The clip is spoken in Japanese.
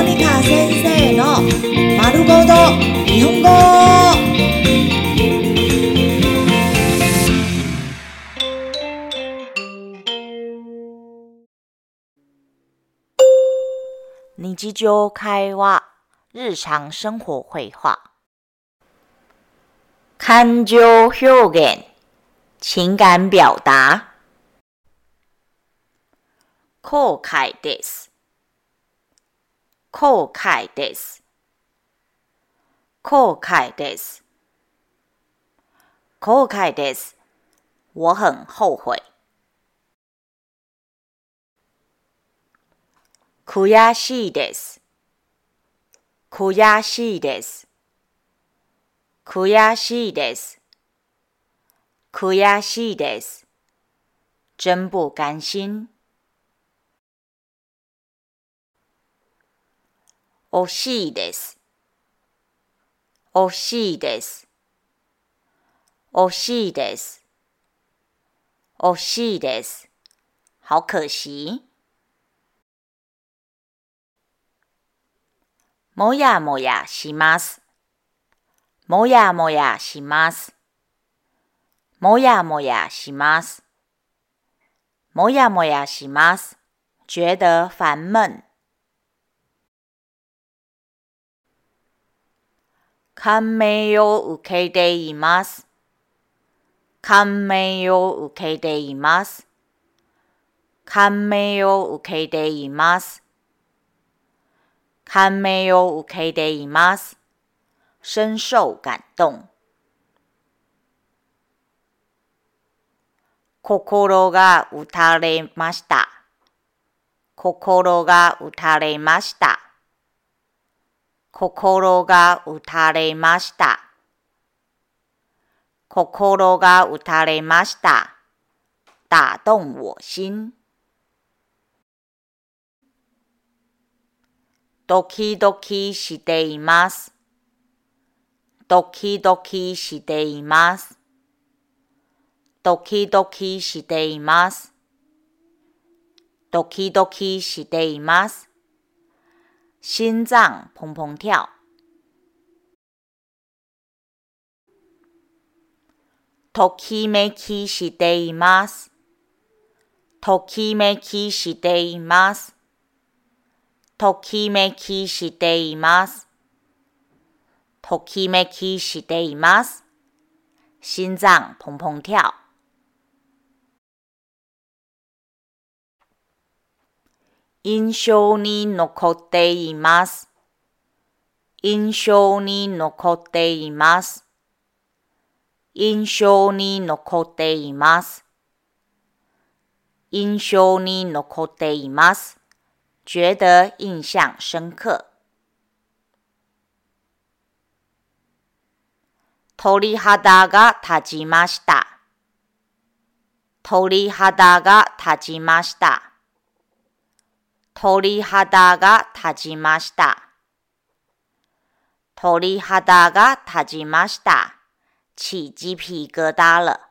モニカ先生の丸ごと日本語。日常会話、日常生活会話。感情表現、情感表達。後悔です。後悔です。後悔です。後悔です。我很後悔。悔しいです。悔しいです。悔しいです。悔しいです。真不甘心。惜しいです。惜しいです。惜しいです。惜しいです。好可惜。もやもやします。もやもやします。もやもやします。もやもやします。覺得煩悶。感銘を受けています。感銘を受けています。感銘を受けています。感銘を受けています。深受感動。心が打たれました。心が打たれました。心が打たれました。心が打たれました。打動我心。ドキドキしています。ドキドキしています。ドキドキしています。ドキドキしています。心臟砰砰跳。ときめきしています。ときめきしています。ときめきしています。ときめきしています。心臟砰砰跳。印象に残っています。印象に残っています。印象に残っています。印象に残っています。覺得印象深刻。鳥肌が立ちました。鳥肌が立ちました。鳥肌が立ちました。鳥肌が立ちました。起鸡皮疙瘩了。